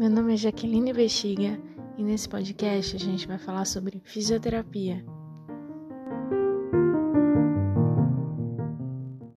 Meu nome é Jaqueline Bexiga e nesse podcast a gente vai falar sobre fisioterapia.